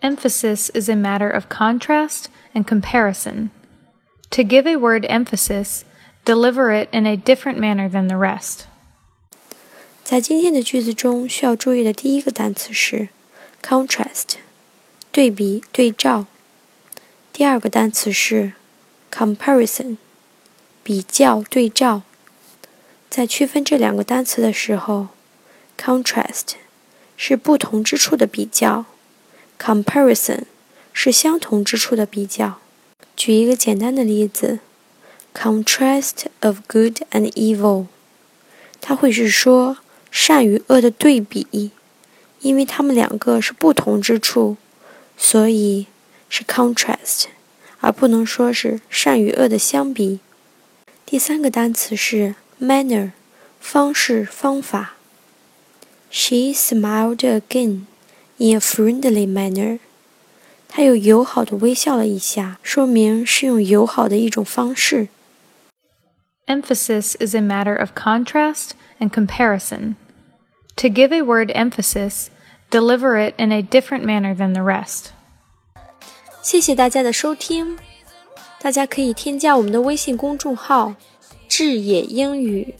Emphasis is a matter of contrast and comparison. To give a word emphasis, deliver it in a different manner than the rest. 在今天的句子中，需要注意的第一个单词是 contrast，对比、对照。第二个单词是 comparison，比较、对照。在区分这两个单词的时候，contrast 是不同之处的比较 ，comparison 是相同之处的比较。举一个简单的例子，contrast of good and evil，它会是说善与恶的对比，因为它们两个是不同之处，所以是 contrast，而不能说是善与恶的相比。第三个单词是 manner，方式、方法。She smiled again in a friendly manner。他又友好的微笑了一下，说明是用友好的一种方式。Emphasis is a matter of contrast and comparison. To give a word emphasis, deliver it in a different manner than the rest. 谢谢大家的收听，大家可以添加我们的微信公众号“智也英语”。